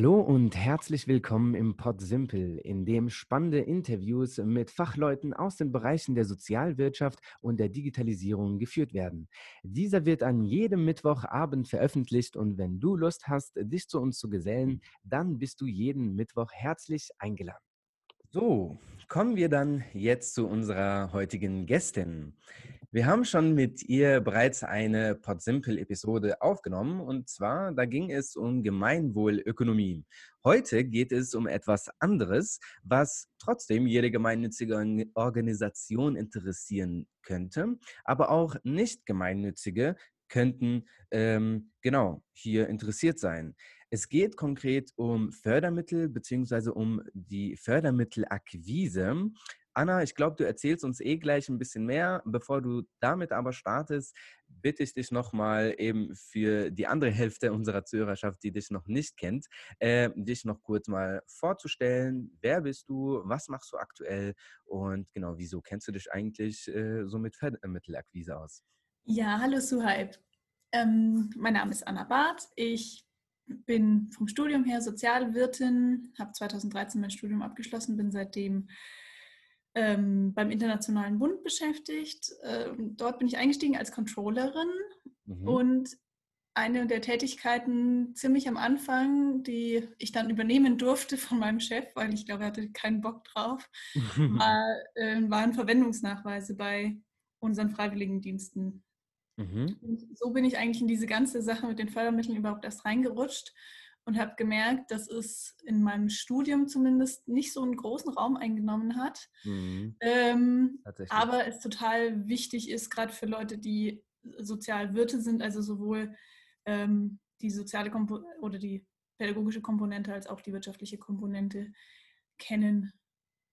Hallo und herzlich willkommen im Pod Simple, in dem spannende Interviews mit Fachleuten aus den Bereichen der Sozialwirtschaft und der Digitalisierung geführt werden. Dieser wird an jedem Mittwochabend veröffentlicht und wenn du Lust hast, dich zu uns zu gesellen, dann bist du jeden Mittwoch herzlich eingeladen. So, kommen wir dann jetzt zu unserer heutigen Gästin. Wir haben schon mit ihr bereits eine Podsimple-Episode aufgenommen und zwar, da ging es um Gemeinwohlökonomie. Heute geht es um etwas anderes, was trotzdem jede gemeinnützige Organisation interessieren könnte, aber auch nicht gemeinnützige könnten ähm, genau hier interessiert sein. Es geht konkret um Fördermittel bzw. um die Fördermittelakquise. Anna, ich glaube, du erzählst uns eh gleich ein bisschen mehr. Bevor du damit aber startest, bitte ich dich nochmal eben für die andere Hälfte unserer Zuhörerschaft, die dich noch nicht kennt, äh, dich noch kurz mal vorzustellen. Wer bist du? Was machst du aktuell? Und genau, wieso kennst du dich eigentlich äh, so mit Fördermittelakquise aus? Ja, hallo Suhaib. Ähm, mein Name ist Anna Barth. Ich bin vom Studium her Sozialwirtin, habe 2013 mein Studium abgeschlossen, bin seitdem ähm, beim Internationalen Bund beschäftigt. Ähm, dort bin ich eingestiegen als Controllerin mhm. und eine der Tätigkeiten ziemlich am Anfang, die ich dann übernehmen durfte von meinem Chef, weil ich glaube, er hatte keinen Bock drauf, war, äh, waren Verwendungsnachweise bei unseren Freiwilligendiensten. Mhm. Und so bin ich eigentlich in diese ganze Sache mit den Fördermitteln überhaupt erst reingerutscht und habe gemerkt, dass es in meinem Studium zumindest nicht so einen großen Raum eingenommen hat. Mhm. Ähm, aber es total wichtig ist, gerade für Leute, die Sozialwirte sind, also sowohl ähm, die soziale Kompo oder die pädagogische Komponente als auch die wirtschaftliche Komponente kennen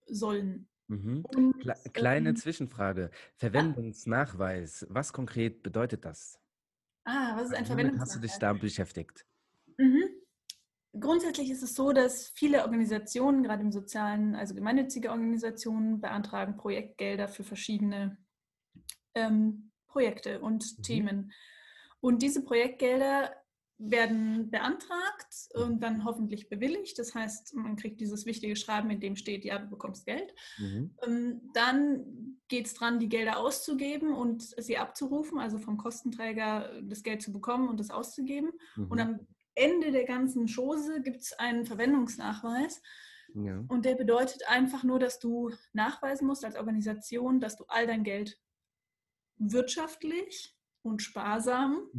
sollen. Mhm. Und, Kleine ähm, Zwischenfrage. Verwendungsnachweis, was konkret bedeutet das? Ah, was ist ein Verwendungsnachweis? hast du dich da beschäftigt? Mhm. Grundsätzlich ist es so, dass viele Organisationen, gerade im sozialen, also gemeinnützige Organisationen, beantragen Projektgelder für verschiedene ähm, Projekte und mhm. Themen. Und diese Projektgelder werden beantragt und dann hoffentlich bewilligt. Das heißt, man kriegt dieses wichtige Schreiben, in dem steht, ja, du bekommst Geld. Mhm. Ähm, dann geht es dran, die Gelder auszugeben und sie abzurufen, also vom Kostenträger das Geld zu bekommen und das auszugeben. Mhm. Und am Ende der ganzen Chose gibt es einen Verwendungsnachweis. Ja. Und der bedeutet einfach nur, dass du nachweisen musst als Organisation, dass du all dein Geld wirtschaftlich und sparsam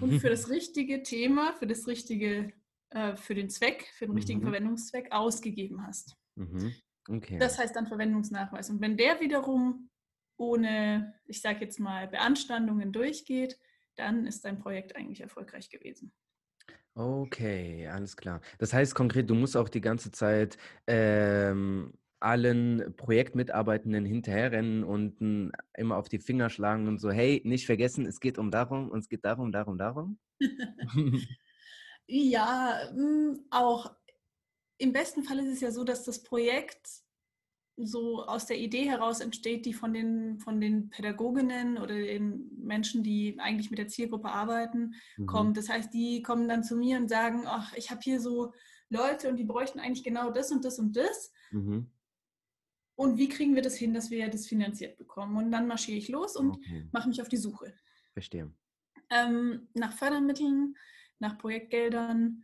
und für das richtige Thema, für das richtige, äh, für den Zweck, für den richtigen mhm. Verwendungszweck ausgegeben hast. Mhm. Okay. Das heißt dann Verwendungsnachweis. Und wenn der wiederum ohne, ich sage jetzt mal, Beanstandungen durchgeht, dann ist dein Projekt eigentlich erfolgreich gewesen. Okay, alles klar. Das heißt konkret, du musst auch die ganze Zeit ähm, allen Projektmitarbeitenden hinterherrennen und n, immer auf die Finger schlagen und so, hey, nicht vergessen, es geht um darum und es geht darum, darum, darum? ja, hm, auch im besten Fall ist es ja so, dass das Projekt so aus der Idee heraus entsteht, die von den, von den Pädagoginnen oder den Menschen, die eigentlich mit der Zielgruppe arbeiten, mhm. kommt. Das heißt, die kommen dann zu mir und sagen, ach, ich habe hier so Leute und die bräuchten eigentlich genau das und das und das. Mhm. Und wie kriegen wir das hin, dass wir das finanziert bekommen? Und dann marschiere ich los und okay. mache mich auf die Suche. Verstehe. Ähm, nach Fördermitteln, nach Projektgeldern,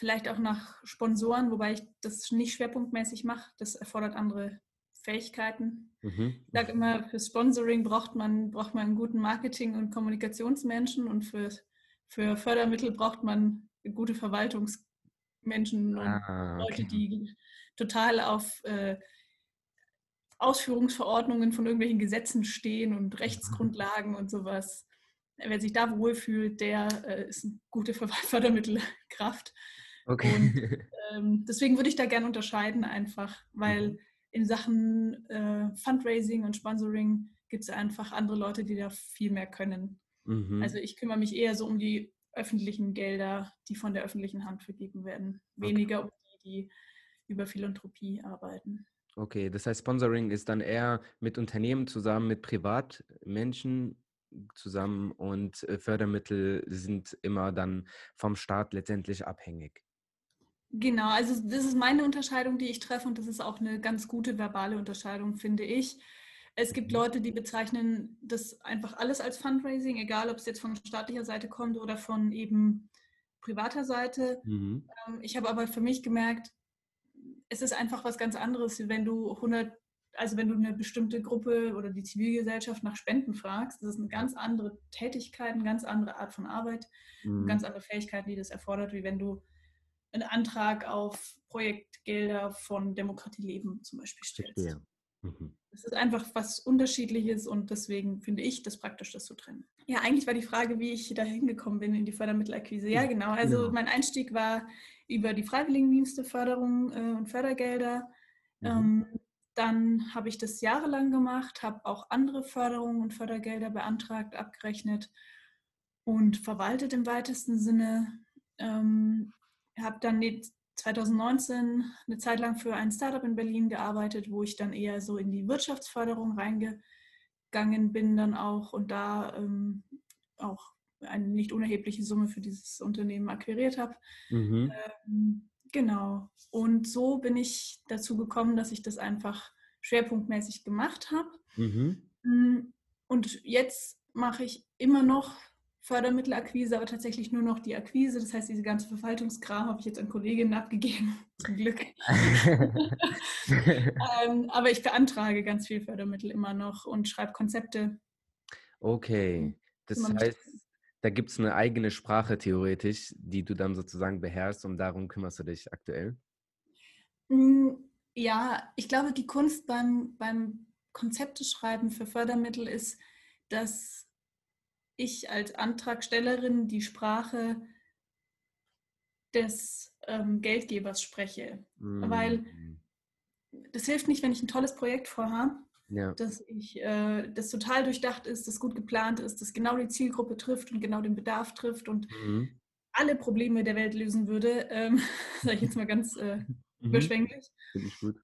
vielleicht auch nach Sponsoren, wobei ich das nicht schwerpunktmäßig mache. Das erfordert andere Fähigkeiten. Mhm. Ich sage immer, für Sponsoring braucht man, braucht man einen guten Marketing- und Kommunikationsmenschen und für, für Fördermittel braucht man gute Verwaltungsmenschen ah, und Leute, die total auf äh, Ausführungsverordnungen von irgendwelchen Gesetzen stehen und mhm. Rechtsgrundlagen und sowas. Wer sich da wohlfühlt, der äh, ist eine gute Fördermittelkraft. Okay. Und ähm, deswegen würde ich da gerne unterscheiden, einfach, weil mhm. in Sachen äh, Fundraising und Sponsoring gibt es einfach andere Leute, die da viel mehr können. Mhm. Also ich kümmere mich eher so um die öffentlichen Gelder, die von der öffentlichen Hand vergeben werden, weniger okay. um die, die über Philanthropie arbeiten. Okay, das heißt, Sponsoring ist dann eher mit Unternehmen zusammen, mit Privatmenschen zusammen und äh, Fördermittel sind immer dann vom Staat letztendlich abhängig. Genau, also das ist meine Unterscheidung, die ich treffe und das ist auch eine ganz gute verbale Unterscheidung, finde ich. Es gibt mhm. Leute, die bezeichnen das einfach alles als Fundraising, egal ob es jetzt von staatlicher Seite kommt oder von eben privater Seite. Mhm. Ähm, ich habe aber für mich gemerkt, es ist einfach was ganz anderes, wenn du 100, also wenn du eine bestimmte Gruppe oder die Zivilgesellschaft nach Spenden fragst. Das ist eine ganz andere Tätigkeit, eine ganz andere Art von Arbeit, mhm. ganz andere Fähigkeiten, die das erfordert, wie wenn du einen Antrag auf Projektgelder von Demokratie leben zum Beispiel stellst. Ja. Mhm. Es ist einfach was Unterschiedliches und deswegen finde ich das praktisch, das zu trennen. Ja, eigentlich war die Frage, wie ich da hingekommen bin in die Fördermittelakquise. Ja, genau. Also ja. Genau. mein Einstieg war über die Freiwilligendienste, Förderung äh, und Fördergelder. Mhm. Ähm, dann habe ich das jahrelang gemacht, habe auch andere Förderungen und Fördergelder beantragt, abgerechnet und verwaltet im weitesten Sinne. Ähm, habe dann 2019 eine Zeit lang für ein Startup in Berlin gearbeitet, wo ich dann eher so in die Wirtschaftsförderung reingegangen bin dann auch und da ähm, auch eine nicht unerhebliche Summe für dieses Unternehmen akquiriert habe. Mhm. Ähm, genau. Und so bin ich dazu gekommen, dass ich das einfach schwerpunktmäßig gemacht habe. Mhm. Mm, und jetzt mache ich immer noch Fördermittelakquise, aber tatsächlich nur noch die Akquise. Das heißt, diese ganze Verwaltungskram habe ich jetzt an Kolleginnen abgegeben, zum Glück. ähm, aber ich beantrage ganz viel Fördermittel immer noch und schreibe Konzepte. Okay, das heißt, da gibt es eine eigene Sprache theoretisch, die du dann sozusagen beherrschst und darum kümmerst du dich aktuell? Hm, ja, ich glaube, die Kunst beim, beim Konzepte schreiben für Fördermittel ist, dass ich als Antragstellerin die Sprache des ähm, Geldgebers spreche. Mhm. Weil das hilft nicht, wenn ich ein tolles Projekt vorhabe, ja. dass ich äh, das total durchdacht ist, das gut geplant ist, das genau die Zielgruppe trifft und genau den Bedarf trifft und mhm. alle Probleme der Welt lösen würde, ähm, sage ich jetzt mal ganz äh, mhm. überschwänglich.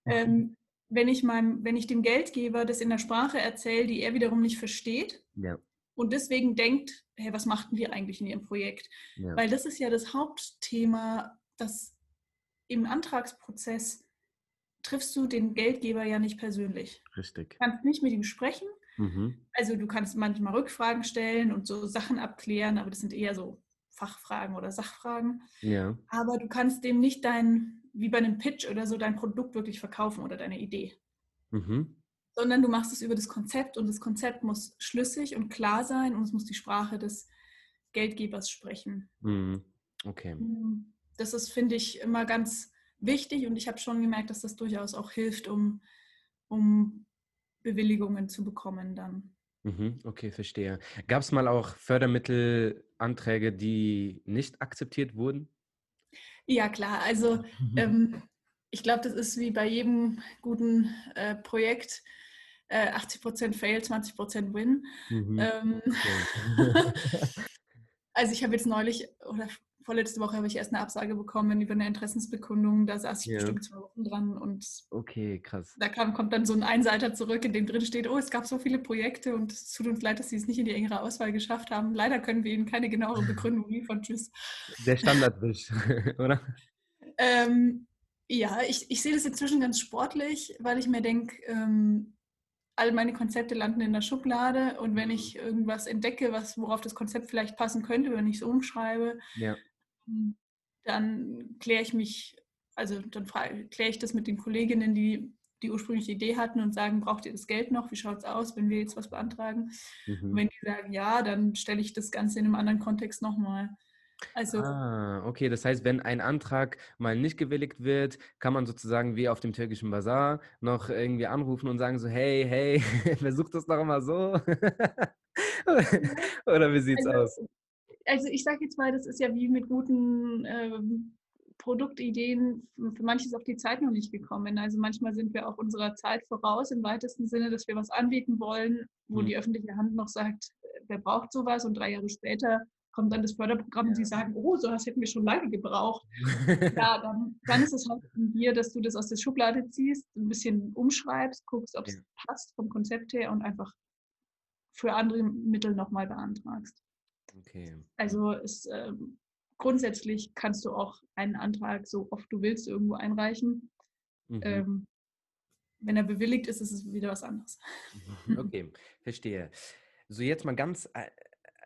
Ähm, wenn ich meinem, wenn ich dem Geldgeber das in der Sprache erzähle, die er wiederum nicht versteht, ja und deswegen denkt, hey, was machten wir eigentlich in Ihrem Projekt? Ja. Weil das ist ja das Hauptthema, dass im Antragsprozess triffst du den Geldgeber ja nicht persönlich. Richtig. Du kannst nicht mit ihm sprechen. Mhm. Also du kannst manchmal Rückfragen stellen und so Sachen abklären, aber das sind eher so Fachfragen oder Sachfragen. Ja. Aber du kannst dem nicht dein, wie bei einem Pitch oder so, dein Produkt wirklich verkaufen oder deine Idee. Mhm sondern du machst es über das Konzept und das Konzept muss schlüssig und klar sein und es muss die Sprache des Geldgebers sprechen. Mhm. Okay. Mhm. Das ist, finde ich, immer ganz wichtig und ich habe schon gemerkt, dass das durchaus auch hilft, um, um Bewilligungen zu bekommen dann. Mhm, okay, verstehe. Gab es mal auch Fördermittelanträge, die nicht akzeptiert wurden? Ja, klar. Also ähm, ich glaube, das ist wie bei jedem guten äh, Projekt. 80% äh, Fail, 20% Win. Mhm. Ähm, okay. also ich habe jetzt neulich oder vorletzte Woche habe ich erst eine Absage bekommen über eine Interessensbekundung. Da saß ich ja. bestimmt zwei Wochen dran und okay, krass. Da kam, kommt dann so ein Einseiter zurück, in dem drin steht, oh, es gab so viele Projekte und es tut uns leid, dass Sie es nicht in die engere Auswahl geschafft haben. Leider können wir Ihnen keine genauere Begründung liefern. Tschüss. Der Standardwisch, oder? Ähm, ja, ich, ich sehe das inzwischen ganz sportlich, weil ich mir denke, ähm, all meine Konzepte landen in der Schublade und wenn ich irgendwas entdecke, was, worauf das Konzept vielleicht passen könnte, wenn ich es umschreibe, ja. dann kläre ich mich, also dann kläre ich das mit den Kolleginnen, die die ursprüngliche Idee hatten und sagen, braucht ihr das Geld noch? Wie schaut es aus, wenn wir jetzt was beantragen? Mhm. Und wenn die sagen ja, dann stelle ich das Ganze in einem anderen Kontext nochmal. Also, ah, okay, das heißt, wenn ein Antrag mal nicht gewilligt wird, kann man sozusagen wie auf dem türkischen Bazar noch irgendwie anrufen und sagen so, hey, hey, versuch das doch mal so. Oder wie sieht's also, aus? Also ich sage jetzt mal, das ist ja wie mit guten ähm, Produktideen, für manches auch die Zeit noch nicht gekommen. Also manchmal sind wir auch unserer Zeit voraus im weitesten Sinne, dass wir was anbieten wollen, wo hm. die öffentliche Hand noch sagt, wer braucht sowas und drei Jahre später kommt dann das Förderprogramm und sie sagen, oh, so was hätten wir schon lange gebraucht. ja, dann, dann ist es halt von dir, dass du das aus der Schublade ziehst, ein bisschen umschreibst, guckst, ob es ja. passt vom Konzept her und einfach für andere Mittel nochmal beantragst. Okay. Also es ähm, grundsätzlich kannst du auch einen Antrag so oft du willst irgendwo einreichen. Mhm. Ähm, wenn er bewilligt ist, ist es wieder was anderes. Okay, verstehe. So, jetzt mal ganz, äh, äh,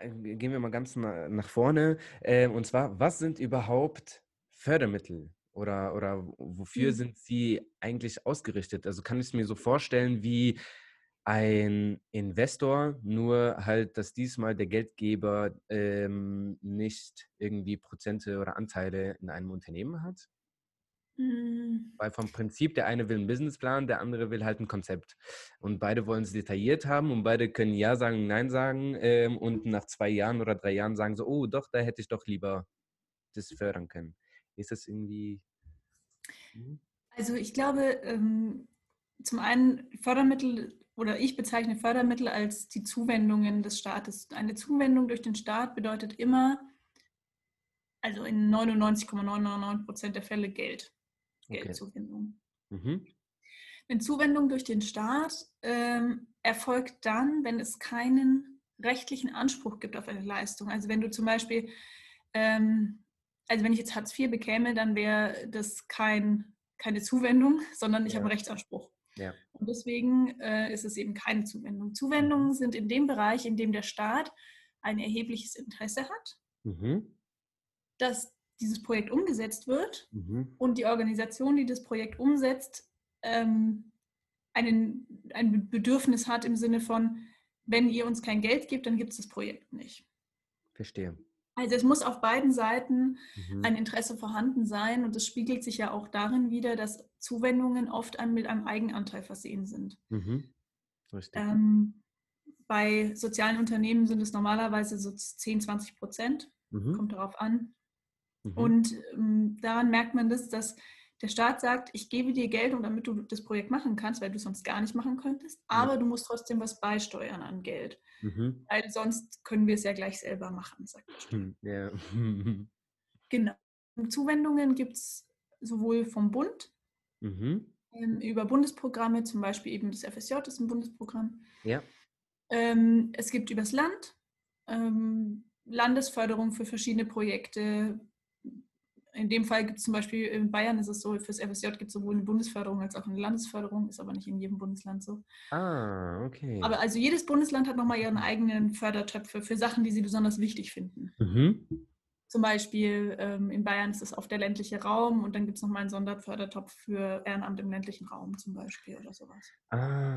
gehen wir mal ganz na, nach vorne. Äh, und zwar, was sind überhaupt Fördermittel? Oder, oder wofür mhm. sind sie eigentlich ausgerichtet? Also kann ich es mir so vorstellen wie ein Investor, nur halt, dass diesmal der Geldgeber ähm, nicht irgendwie Prozente oder Anteile in einem Unternehmen hat? Mhm. Weil vom Prinzip, der eine will einen Businessplan, der andere will halt ein Konzept. Und beide wollen es detailliert haben und beide können Ja sagen, Nein sagen ähm, und nach zwei Jahren oder drei Jahren sagen so, oh doch, da hätte ich doch lieber das fördern können. Ist das irgendwie... Mhm. Also ich glaube, ähm, zum einen Fördermittel oder ich bezeichne Fördermittel als die Zuwendungen des Staates. Eine Zuwendung durch den Staat bedeutet immer, also in 99,999 Prozent der Fälle Geld. Okay. Geldzuwendung. Mhm. Eine Zuwendung durch den Staat ähm, erfolgt dann, wenn es keinen rechtlichen Anspruch gibt auf eine Leistung. Also wenn du zum Beispiel, ähm, also wenn ich jetzt Hartz IV bekäme, dann wäre das kein, keine Zuwendung, sondern ich ja. habe einen Rechtsanspruch. Ja. Und deswegen äh, ist es eben keine Zuwendung. Zuwendungen mhm. sind in dem Bereich, in dem der Staat ein erhebliches Interesse hat, mhm. dass dieses Projekt umgesetzt wird mhm. und die Organisation, die das Projekt umsetzt, ähm, einen, ein Bedürfnis hat im Sinne von, wenn ihr uns kein Geld gebt, dann gibt es das Projekt nicht. Verstehe. Also es muss auf beiden Seiten mhm. ein Interesse vorhanden sein und es spiegelt sich ja auch darin wieder, dass Zuwendungen oft mit einem Eigenanteil versehen sind. Mhm. Ähm, bei sozialen Unternehmen sind es normalerweise so 10, 20 Prozent. Mhm. Kommt darauf an. Mhm. Und ähm, daran merkt man das, dass der Staat sagt, ich gebe dir Geld, damit du das Projekt machen kannst, weil du sonst gar nicht machen könntest, aber ja. du musst trotzdem was beisteuern an Geld. Mhm. Weil sonst können wir es ja gleich selber machen, sagt der Staat. Hm, ja. genau. Zuwendungen gibt es sowohl vom Bund mhm. ähm, über Bundesprogramme, zum Beispiel eben das FSJ ist ein Bundesprogramm. Ja. Ähm, es gibt übers Land ähm, Landesförderung für verschiedene Projekte, in dem Fall gibt es zum Beispiel in Bayern ist es so, fürs FSJ gibt es sowohl eine Bundesförderung als auch eine Landesförderung, ist aber nicht in jedem Bundesland so. Ah, okay. Aber also jedes Bundesland hat nochmal ihren eigenen Fördertöpfe für Sachen, die sie besonders wichtig finden. Mhm. Zum Beispiel ähm, in Bayern ist es oft der ländliche Raum und dann gibt es nochmal einen Sonderfördertopf für Ehrenamt im ländlichen Raum zum Beispiel oder sowas. Ah,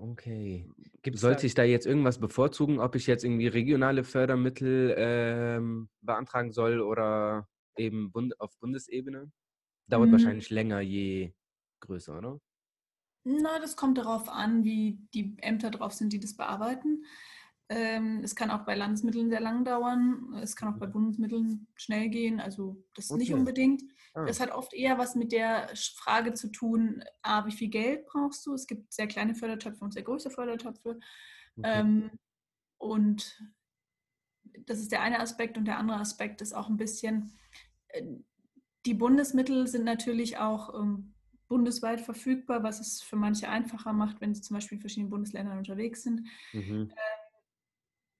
okay. Gibt, sollte ich da jetzt irgendwas bevorzugen, ob ich jetzt irgendwie regionale Fördermittel ähm, beantragen soll oder eben Bund auf Bundesebene? Dauert mhm. wahrscheinlich länger, je größer, oder? Na, das kommt darauf an, wie die Ämter drauf sind, die das bearbeiten. Ähm, es kann auch bei Landesmitteln sehr lang dauern. Es kann auch bei mhm. Bundesmitteln schnell gehen. Also das okay. nicht unbedingt. Ah. Das hat oft eher was mit der Frage zu tun, A, wie viel Geld brauchst du? Es gibt sehr kleine Fördertöpfe und sehr große Fördertöpfe. Okay. Ähm, und das ist der eine Aspekt. Und der andere Aspekt ist auch ein bisschen, äh, die Bundesmittel sind natürlich auch ähm, bundesweit verfügbar, was es für manche einfacher macht, wenn sie zum Beispiel in verschiedenen Bundesländern unterwegs sind. Mhm. Ähm,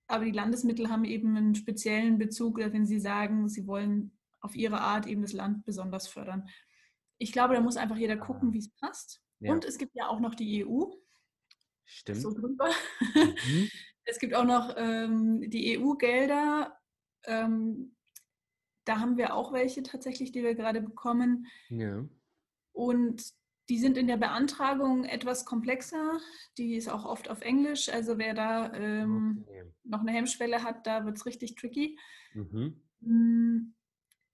aber die Landesmittel haben eben einen speziellen Bezug, wenn sie sagen, sie wollen auf ihre Art eben das Land besonders fördern. Ich glaube, da muss einfach jeder gucken, wie es passt. Ja. Und es gibt ja auch noch die EU. Stimmt. So drüber. Mhm. Es gibt auch noch ähm, die EU-Gelder. Ähm, da haben wir auch welche tatsächlich, die wir gerade bekommen. Ja. Und die sind in der Beantragung etwas komplexer. Die ist auch oft auf Englisch. Also wer da ähm, okay. noch eine Hemmschwelle hat, da wird es richtig tricky. Mhm. Mm,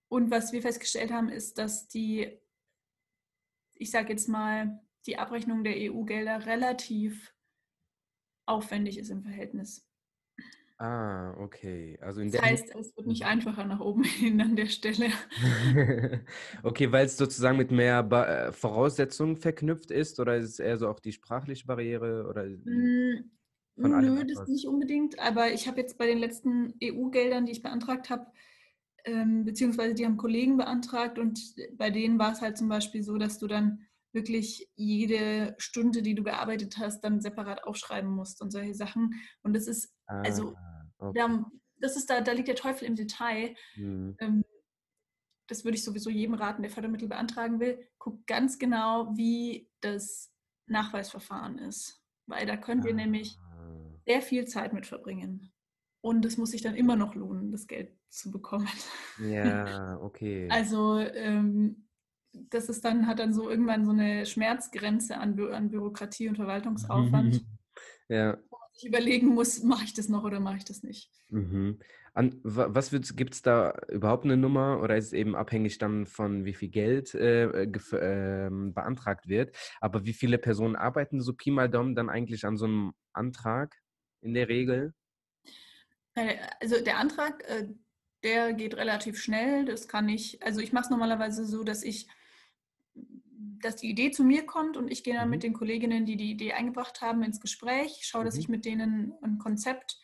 und was wir festgestellt haben, ist, dass die, ich sage jetzt mal, die Abrechnung der EU-Gelder relativ aufwendig ist im Verhältnis. Ah, okay. Also in das heißt, es wird nicht mhm. einfacher nach oben hin an der Stelle. okay, weil es sozusagen mit mehr ba äh, Voraussetzungen verknüpft ist oder ist es eher so auch die sprachliche Barriere oder hm, Nö, das nicht unbedingt, aber ich habe jetzt bei den letzten EU-Geldern, die ich beantragt habe, ähm, beziehungsweise die haben Kollegen beantragt und bei denen war es halt zum Beispiel so, dass du dann wirklich jede Stunde, die du gearbeitet hast, dann separat aufschreiben musst und solche Sachen. Und das ist, also, ah, okay. haben, das ist da, da liegt der Teufel im Detail. Mhm. Ähm, das würde ich sowieso jedem raten, der Fördermittel beantragen will, guckt ganz genau, wie das Nachweisverfahren ist. Weil da könnt ihr ah. nämlich sehr viel Zeit mit verbringen. Und es muss sich dann immer noch lohnen, das Geld zu bekommen. Ja, okay. Also ähm, das ist dann, hat dann so irgendwann so eine Schmerzgrenze an, Bü an Bürokratie und Verwaltungsaufwand. ja. Wo man sich überlegen muss, mache ich das noch oder mache ich das nicht. Mhm. An, was gibt es da überhaupt eine Nummer oder ist es eben abhängig dann von wie viel Geld äh, äh, beantragt wird? Aber wie viele Personen arbeiten so Pi mal Daumen dann eigentlich an so einem Antrag in der Regel? Äh, also der Antrag, äh, der geht relativ schnell. Das kann ich, also ich mache es normalerweise so, dass ich dass die Idee zu mir kommt und ich gehe dann mhm. mit den Kolleginnen, die die Idee eingebracht haben, ins Gespräch, schaue, dass mhm. ich mit denen ein Konzept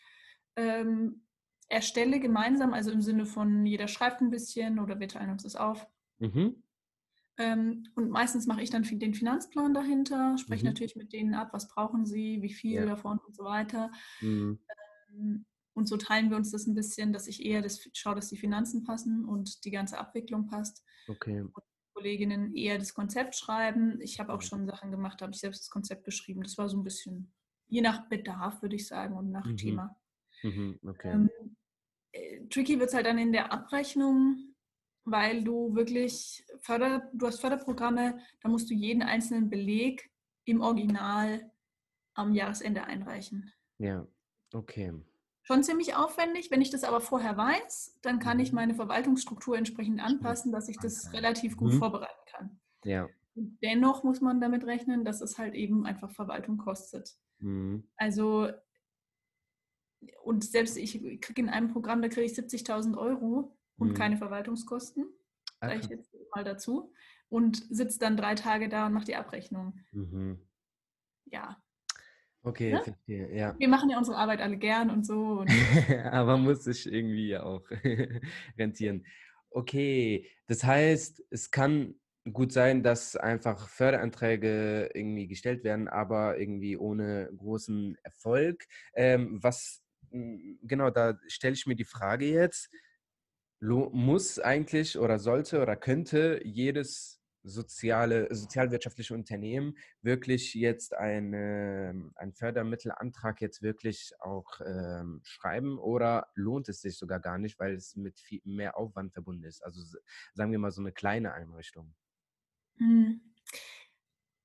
ähm, erstelle gemeinsam, also im Sinne von jeder schreibt ein bisschen oder wir teilen uns das auf. Mhm. Ähm, und meistens mache ich dann den Finanzplan dahinter, spreche mhm. natürlich mit denen ab, was brauchen sie, wie viel ja. davon und so weiter. Mhm. Ähm, und so teilen wir uns das ein bisschen, dass ich eher das schaue, dass die Finanzen passen und die ganze Abwicklung passt. Okay. Und Kolleginnen eher das Konzept schreiben. Ich habe auch schon Sachen gemacht, habe ich selbst das Konzept geschrieben. Das war so ein bisschen je nach Bedarf, würde ich sagen, und nach mhm. Thema. Mhm, okay. Ähm, äh, tricky wird es halt dann in der Abrechnung, weil du wirklich Förder, du hast Förderprogramme, da musst du jeden einzelnen Beleg im Original am Jahresende einreichen. Ja, okay. Schon ziemlich aufwendig. Wenn ich das aber vorher weiß, dann kann ich mhm. meine Verwaltungsstruktur entsprechend anpassen, dass ich das relativ gut mhm. vorbereiten kann. Ja. Und dennoch muss man damit rechnen, dass es halt eben einfach Verwaltung kostet. Mhm. Also und selbst ich kriege in einem Programm, da kriege ich 70.000 Euro und mhm. keine Verwaltungskosten. Sage ich jetzt mal dazu. Und sitze dann drei Tage da und mache die Abrechnung. Mhm. Ja. Okay, ne? verstehe, ja. Wir machen ja unsere Arbeit alle gern und so. Und Aber muss sich irgendwie ja auch rentieren. Okay, das heißt, es kann gut sein, dass einfach Förderanträge irgendwie gestellt werden, aber irgendwie ohne großen Erfolg. Ähm, was genau, da stelle ich mir die Frage jetzt, muss eigentlich oder sollte oder könnte jedes soziale, sozialwirtschaftliche Unternehmen wirklich jetzt eine, einen Fördermittelantrag jetzt wirklich auch ähm, schreiben oder lohnt es sich sogar gar nicht, weil es mit viel mehr Aufwand verbunden ist? Also sagen wir mal so eine kleine Einrichtung. Hm.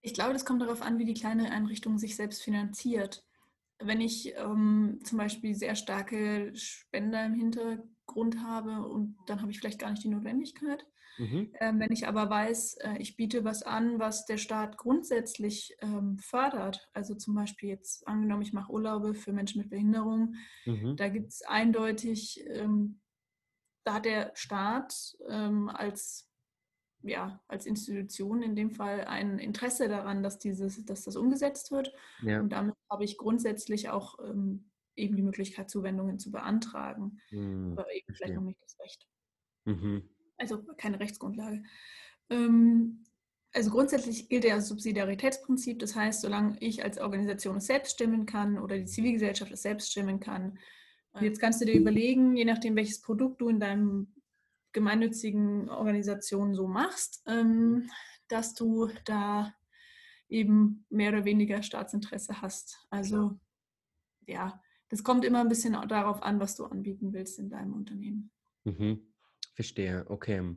Ich glaube, das kommt darauf an, wie die kleine Einrichtung sich selbst finanziert wenn ich ähm, zum Beispiel sehr starke Spender im Hintergrund habe und dann habe ich vielleicht gar nicht die Notwendigkeit. Mhm. Ähm, wenn ich aber weiß, äh, ich biete was an, was der Staat grundsätzlich ähm, fördert, also zum Beispiel jetzt angenommen, ich mache Urlaube für Menschen mit Behinderung, mhm. da gibt es eindeutig, ähm, da hat der Staat ähm, als ja, als Institution in dem Fall ein Interesse daran, dass, dieses, dass das umgesetzt wird. Ja. Und damit habe ich grundsätzlich auch ähm, eben die Möglichkeit, Zuwendungen zu beantragen. Mhm. Aber eben vielleicht noch nicht das Recht. Mhm. Also keine Rechtsgrundlage. Ähm, also grundsätzlich gilt ja das Subsidiaritätsprinzip. Das heißt, solange ich als Organisation es selbst stimmen kann oder die Zivilgesellschaft es selbst stimmen kann, jetzt kannst du dir überlegen, je nachdem, welches Produkt du in deinem gemeinnützigen Organisationen so machst, ähm, dass du da eben mehr oder weniger Staatsinteresse hast. Also ja, das kommt immer ein bisschen darauf an, was du anbieten willst in deinem Unternehmen. Mhm. Verstehe, okay.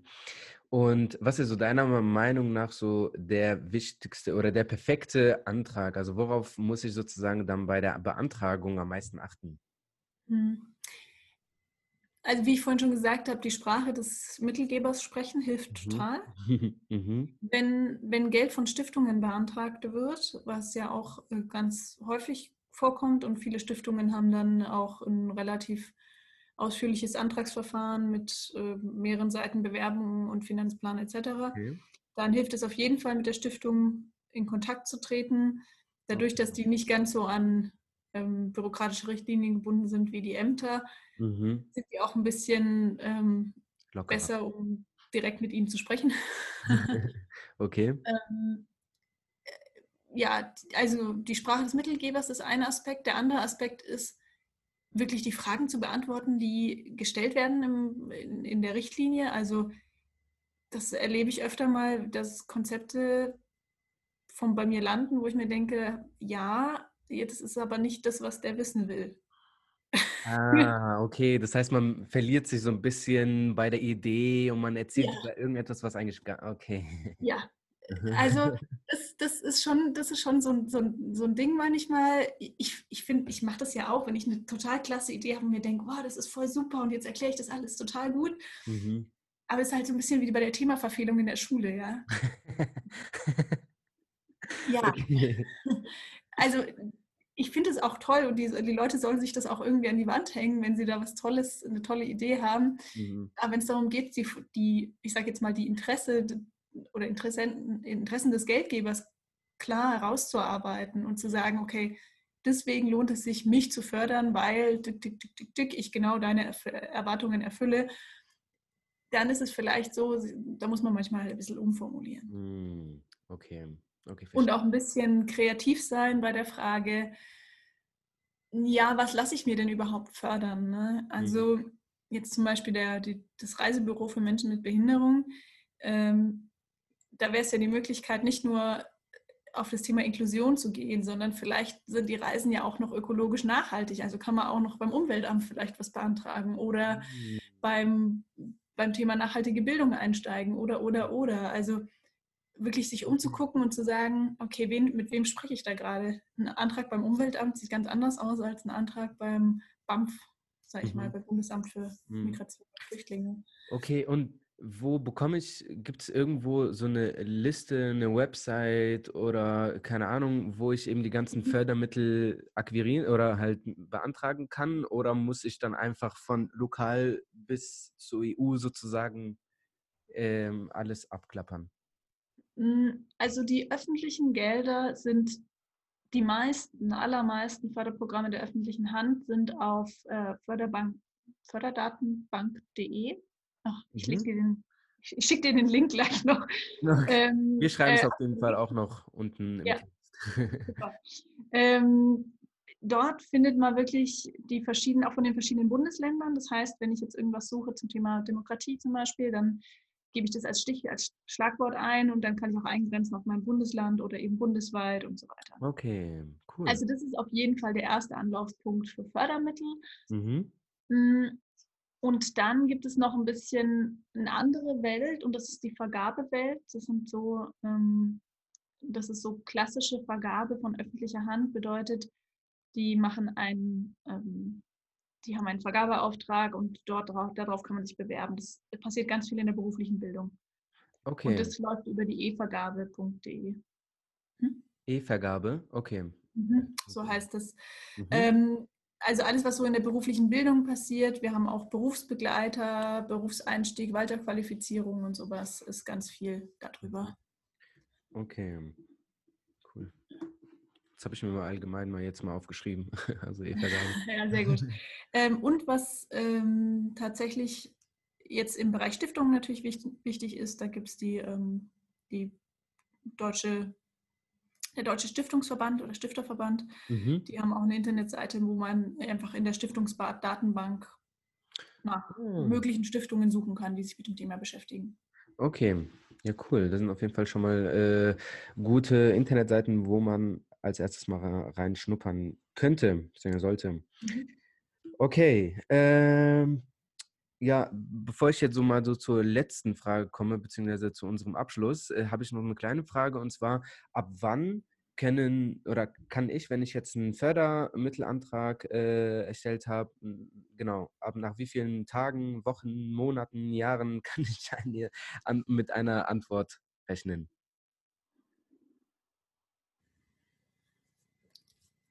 Und was ist so deiner Meinung nach so der wichtigste oder der perfekte Antrag? Also worauf muss ich sozusagen dann bei der Beantragung am meisten achten? Hm. Also wie ich vorhin schon gesagt habe, die Sprache des Mittelgebers sprechen hilft mhm. total. Mhm. Wenn, wenn Geld von Stiftungen beantragt wird, was ja auch äh, ganz häufig vorkommt und viele Stiftungen haben dann auch ein relativ ausführliches Antragsverfahren mit äh, mehreren Seiten Bewerbungen und Finanzplan etc., okay. dann hilft es auf jeden Fall mit der Stiftung in Kontakt zu treten. Dadurch, dass die nicht ganz so an ähm, bürokratische Richtlinien gebunden sind wie die Ämter, mhm. sind die auch ein bisschen ähm, besser, um direkt mit ihnen zu sprechen. okay. ähm, äh, ja, also die Sprache des Mittelgebers ist ein Aspekt. Der andere Aspekt ist, wirklich die Fragen zu beantworten, die gestellt werden im, in, in, der Richtlinie. Also das erlebe ich öfter mal, dass Konzepte von bei mir landen, wo ich mir denke, ja, das ist aber nicht das, was der wissen will. Ah, okay. Das heißt, man verliert sich so ein bisschen bei der Idee und man erzählt Ja. über irgendetwas, was eigentlich gar okay. Ja, also das, das ist schon, das ist schon so, ein, so, ein, so ein Ding manchmal. Ich, ich finde, ich mache das ja auch, wenn ich eine total klasse Idee habe und mir denke, wow, das ist voll super und jetzt erkläre ich das alles total gut. Mhm. Aber es ist halt so ein bisschen wie bei der Themaverfehlung in der Schule, ja. Ja, Okay. also ich finde es auch toll und die, die Leute sollen sich das auch irgendwie an die Wand hängen, wenn sie da was Tolles, eine tolle Idee haben. Mhm. Aber wenn es darum geht, die, die ich sage jetzt mal, die Interesse oder Interessenten, Interessen des Geldgebers klar herauszuarbeiten und zu sagen, okay, deswegen lohnt es sich, mich zu fördern, weil tick, tick, tick, tick, tick, ich genau deine Erwartungen erfülle, dann ist es vielleicht so, da muss man manchmal ein bisschen umformulieren. Mm, Okay, okay, Und auch ein bisschen kreativ sein bei der Frage, ja, was lasse ich mir denn überhaupt fördern? Ne? Also jetzt zum Beispiel der, die, das Reisebüro für Menschen mit Behinderung, ähm, da wäre es ja die Möglichkeit, nicht nur auf das Thema Inklusion zu gehen, sondern vielleicht sind die Reisen ja auch noch ökologisch nachhaltig. Also kann man auch noch beim Umweltamt vielleicht was beantragen oder Mm, beim, beim Thema nachhaltige Bildung einsteigen oder, oder, oder. Also wirklich sich umzugucken und zu sagen, okay, wen, mit wem spreche ich da gerade? Ein Antrag beim Umweltamt sieht ganz anders aus als ein Antrag beim BAMF, sage ich mal, Mhm. beim Bundesamt für Mhm. Migration und Flüchtlinge. Okay, und wo bekomme ich, gibt es irgendwo so eine Liste, eine Website oder keine Ahnung, wo ich eben die ganzen Mhm. Fördermittel akquirieren oder halt beantragen kann? Oder muss ich dann einfach von lokal bis zur EU sozusagen ähm, alles abklappern? Mm, Also die öffentlichen Gelder sind die meisten, allermeisten Förderprogramme der öffentlichen Hand sind auf äh, Förderbank, förderdatenbank.de. Ach, ich, Mhm. den- ich, schicke dir den Link gleich noch. Ähm, Wir schreiben es äh, auf jeden Fall auch noch unten im Ja. Ähm, dort findet man wirklich die verschiedenen, auch von den verschiedenen Bundesländern. Das heißt, wenn ich jetzt irgendwas suche zum Thema Demokratie zum Beispiel, dann gebe ich das als Stich, als Schlagwort ein und dann kann ich auch eingrenzen auf mein Bundesland oder eben bundesweit und so weiter. Okay, cool. Also das ist auf jeden Fall der erste Anlaufpunkt für Fördermittel. mhm. Und dann gibt es noch ein bisschen eine andere Welt und das ist die Vergabewelt. Das sind so, ähm, das ist so klassische Vergabe von öffentlicher Hand, bedeutet, die machen einen, ähm, die haben einen Vergabeauftrag und dort drauf, darauf kann man sich bewerben. Das passiert ganz viel in der beruflichen Bildung. Und Okay, das läuft über die evergabe.de. E-Vergabe, okay. Mhm, So heißt es. Mhm. Ähm, also alles, was so in der beruflichen Bildung passiert. Wir haben auch Berufsbegleiter, Berufseinstieg, Weiterqualifizierung und sowas ist ganz viel darüber. Okay, cool. Das habe ich mir mal allgemein mal jetzt mal aufgeschrieben. Also. Ja, sehr gut. Ähm, und was ähm, tatsächlich jetzt im Bereich Stiftung natürlich wichtig, wichtig ist, da gibt es die, ähm, die deutsche, der Deutsche Stiftungsverband oder Stifterverband. Mhm. Die haben auch eine Internetseite, wo man einfach in der Stiftungsdatenbank nach Ah. möglichen Stiftungen suchen kann, die sich mit dem Thema beschäftigen. Okay, ja cool. Das sind auf jeden Fall schon mal äh, gute Internetseiten, wo man als erstes mal reinschnuppern könnte, beziehungsweise sollte. Mhm. Okay, ähm, ja, bevor ich jetzt so mal so zur letzten Frage komme, beziehungsweise zu unserem Abschluss, äh, habe ich noch eine kleine Frage und zwar, ab wann können oder kann ich, wenn ich jetzt einen Fördermittelantrag äh, erstellt habe, genau, ab nach wie vielen Tagen, Wochen, Monaten, Jahren kann ich eine, an, mit einer Antwort rechnen?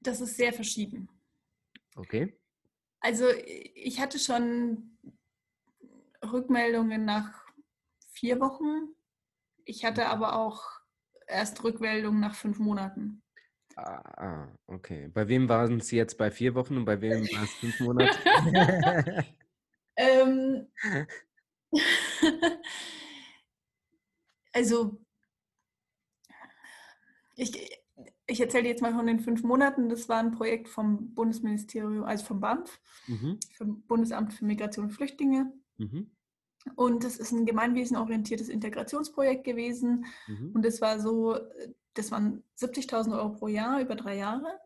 Das ist sehr verschieden. Okay. Also ich hatte schon Rückmeldungen nach vier Wochen. Ich hatte aber auch erst Rückmeldungen nach fünf Monaten. Ah, ah, okay. Bei wem waren es jetzt bei vier Wochen und bei wem war es fünf Monate? Ähm, also, ich, ich erzähle jetzt mal von den fünf Monaten. Das war ein Projekt vom Bundesministerium, also vom BAMF, mhm. vom Bundesamt für Migration und Flüchtlinge. Mhm. Und das ist ein gemeinwesenorientiertes Integrationsprojekt gewesen. Mhm. Und es war so, das waren 70.000 Euro pro Jahr über drei Jahre.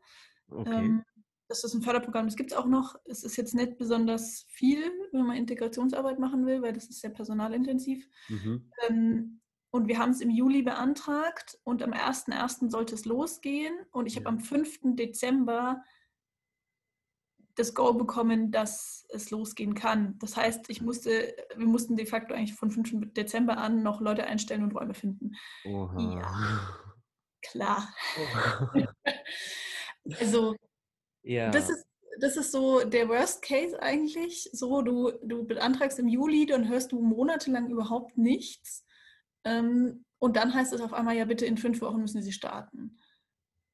Okay. Ähm, das ist ein Förderprogramm, das gibt es auch noch. Es ist jetzt nicht besonders viel, wenn man Integrationsarbeit machen will, weil das ist sehr personalintensiv. Mhm. Ähm, und wir haben es im Juli beantragt und am 1.1. sollte es losgehen. Und ich ja. habe am 5. Dezember das Go bekommen, dass es losgehen kann. Das heißt, ich musste, wir mussten de facto eigentlich von 5. Dezember an noch Leute einstellen und Räume finden. Oha. Ja, klar. Oha. also, ja. das, ist, das ist so der Worst Case eigentlich. So, du, du beantragst im Juli, dann hörst du monatelang überhaupt nichts. Ähm, und dann heißt es auf einmal, ja, bitte in fünf Wochen müssen sie starten.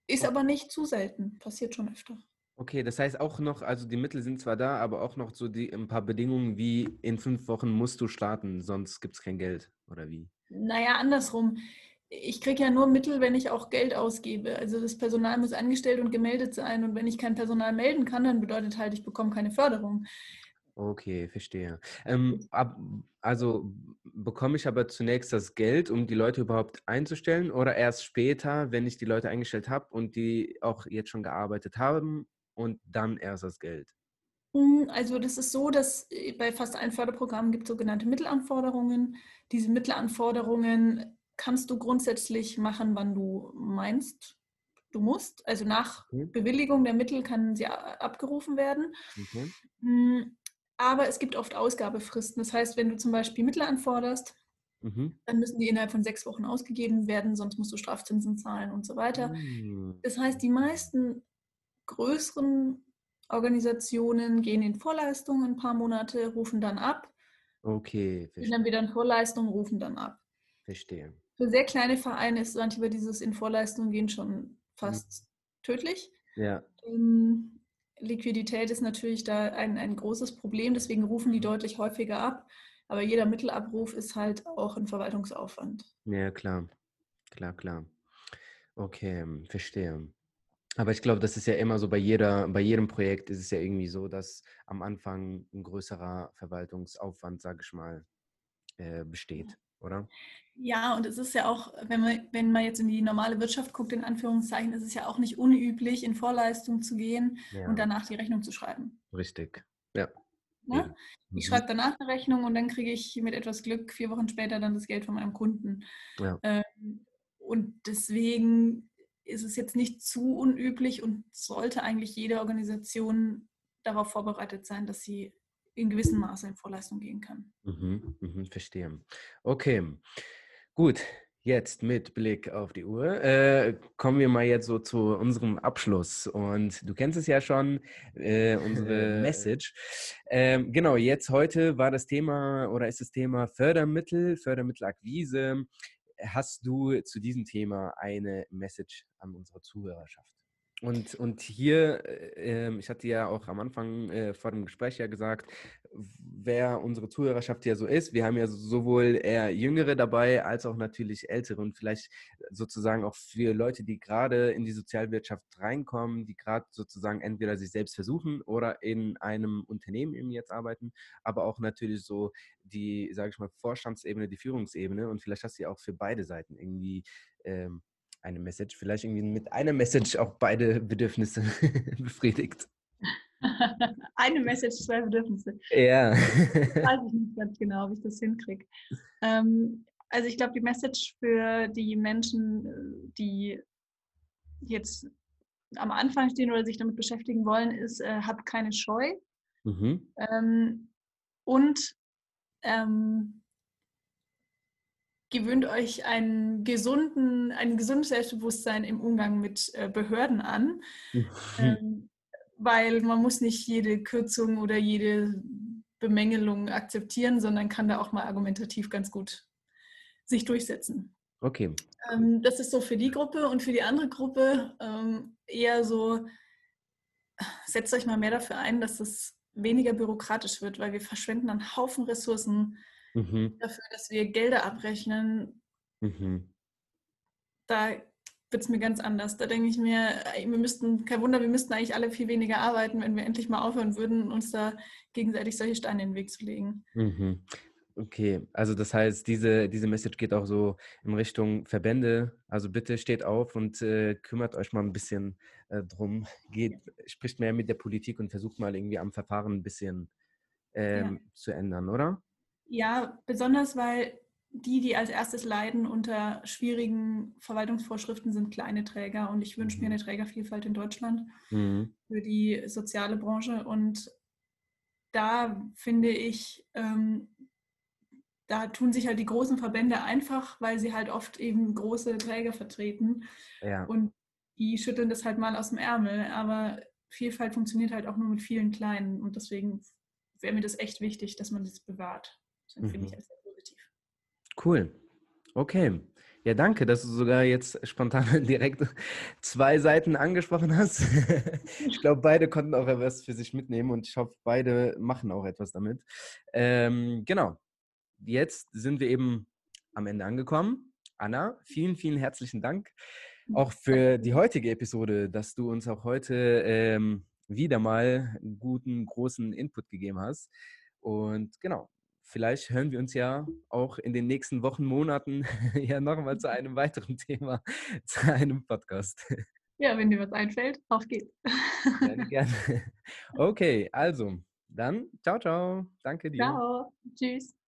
Ist aber nicht zu selten, passiert schon öfter. Okay, das heißt auch noch, also die Mittel sind zwar da, aber auch noch so die, ein paar Bedingungen wie in fünf Wochen musst du starten, sonst gibt es kein Geld oder wie? Naja, andersrum. Ich kriege ja nur Mittel, wenn ich auch Geld ausgebe. Also das Personal muss angestellt und gemeldet sein. Und wenn ich kein Personal melden kann, dann bedeutet halt, ich bekomme keine Förderung. Okay, verstehe. Ähm, ab, also bekomme ich aber zunächst das Geld, um die Leute überhaupt einzustellen oder erst später, wenn ich die Leute eingestellt habe und die auch jetzt schon gearbeitet haben und dann erst das Geld? Hm, also das ist so, dass äh, bei fast allen Förderprogrammen gibt es sogenannte Mittelanforderungen. Diese Mittelanforderungen kannst du grundsätzlich machen, wann du meinst, du musst. Also nach. Bewilligung der Mittel kann sie abgerufen werden. Okay. Hm, aber es gibt oft Ausgabefristen. Das heißt, wenn du zum Beispiel Mittel anforderst, mhm. dann müssen die innerhalb von sechs Wochen ausgegeben werden, sonst musst du Strafzinsen zahlen und so weiter. Mhm. Das heißt, die meisten größeren Organisationen gehen in Vorleistung ein paar Monate, rufen dann ab. Okay, verstehe. Dann wieder in Vorleistung, rufen dann ab. Verstehe. Für sehr kleine Vereine ist manchmal dieses in Vorleistung gehen schon fast mhm. tödlich. Ja. Ähm, Liquidität ist natürlich da ein, ein großes Problem, deswegen rufen die deutlich häufiger ab. Aber jeder Mittelabruf ist halt auch ein Verwaltungsaufwand. Ja, klar. Klar, klar. Okay, verstehe. Aber ich glaube, das ist ja immer so bei jeder, bei jedem Projekt ist es ja irgendwie so, dass am Anfang ein größerer Verwaltungsaufwand, sage ich mal, äh, besteht, oder? Ja, und es ist ja auch, wenn man, wenn man jetzt in die normale Wirtschaft guckt, in Anführungszeichen, ist es ja auch nicht unüblich, in Vorleistung zu gehen ja. und danach die Rechnung zu schreiben. Richtig, ja. Mhm. Ich schreibe danach eine Rechnung und dann kriege ich mit etwas Glück vier Wochen später dann das Geld von meinem Kunden. Ja. Ähm, und deswegen ist es jetzt nicht zu unüblich und sollte eigentlich jede Organisation darauf vorbereitet sein, dass sie in gewissem Maße in Vorleistung gehen kann. Mhm, mhm, verstehe. Okay, gut. Jetzt mit Blick auf die Uhr äh, kommen wir mal jetzt so zu unserem Abschluss. Und du kennst es ja schon, äh, unsere Message. Ähm, genau, jetzt heute war das Thema oder ist das Thema Fördermittel, Fördermittelakquise. Hast du zu diesem Thema eine Message an unsere Zuhörerschaft? Und, und hier, äh, ähm, ich hatte ja auch am Anfang äh, vor dem Gespräch ja gesagt, wer unsere Zuhörerschaft ja so ist. Wir haben ja sowohl eher Jüngere dabei als auch natürlich Ältere und vielleicht sozusagen auch für Leute, die gerade in die Sozialwirtschaft reinkommen, die gerade sozusagen entweder sich selbst versuchen oder in einem Unternehmen eben jetzt arbeiten, aber auch natürlich so die, sage ich mal, Vorstandsebene, die Führungsebene und vielleicht hast du ja auch für beide Seiten irgendwie ähm, eine Message, vielleicht irgendwie mit einer Message auch beide Bedürfnisse befriedigt. eine Message, zwei Bedürfnisse. Ja. weiß ich nicht ganz genau, ob ich das hinkriege. Ähm, also ich glaube, die Message für die Menschen, die jetzt am Anfang stehen oder sich damit beschäftigen wollen, ist, äh, habt keine Scheu. Mhm. Ähm, und ähm, gewöhnt euch einen gesunden, ein gesundes Selbstbewusstsein im Umgang mit äh, Behörden an, ähm, weil man muss nicht jede Kürzung oder jede Bemängelung akzeptieren, sondern kann da auch mal argumentativ ganz gut sich durchsetzen. Okay. Ähm, das ist so für die Gruppe und für die andere Gruppe ähm, eher so, setzt euch mal mehr dafür ein, dass es weniger bürokratisch wird, weil wir verschwenden einen Haufen Ressourcen mhm. dafür, dass wir Gelder abrechnen. Mhm. Da wird es mir ganz anders. Da denke ich mir, wir müssten, kein Wunder, wir müssten eigentlich alle viel weniger arbeiten, wenn wir endlich mal aufhören würden, uns da gegenseitig solche Steine in den Weg zu legen. Mhm. Okay, also das heißt, diese, diese Message geht auch so in Richtung Verbände. Also bitte steht auf und äh, kümmert euch mal ein bisschen äh, drum. Geht, spricht mehr mit der Politik und versucht mal irgendwie am Verfahren ein bisschen ähm, ja. zu ändern, oder? Ja, besonders weil die, die als erstes leiden unter schwierigen Verwaltungsvorschriften, sind kleine Träger. Und ich wünsche mhm. mir eine Trägervielfalt in Deutschland mhm. für die soziale Branche. Und da finde ich, ähm, da tun sich halt die großen Verbände einfach, weil sie halt oft eben große Träger vertreten. Ja. Und die schütteln das halt mal aus dem Ärmel. Aber Vielfalt funktioniert halt auch nur mit vielen kleinen. Und deswegen wäre mir das echt wichtig, dass man das bewahrt. Das empfinde mhm. ich als sehr positiv. Cool. Okay. Ja, danke, dass du sogar jetzt spontan direkt zwei Seiten angesprochen hast. ich glaube, beide konnten auch etwas für sich mitnehmen und ich hoffe, beide machen auch etwas damit. Ähm, genau jetzt sind wir eben am Ende angekommen. Anna, vielen, vielen herzlichen Dank auch für die heutige Episode, dass du uns auch heute ähm, wieder mal einen guten, großen Input gegeben hast. Und genau, vielleicht hören wir uns ja auch in den nächsten Wochen, Monaten ja nochmal zu einem weiteren Thema, zu einem Podcast. Ja, wenn dir was einfällt, auf geht's. Gerne, gerne. Okay, also dann ciao, ciao. Danke dir. Ciao. Tschüss.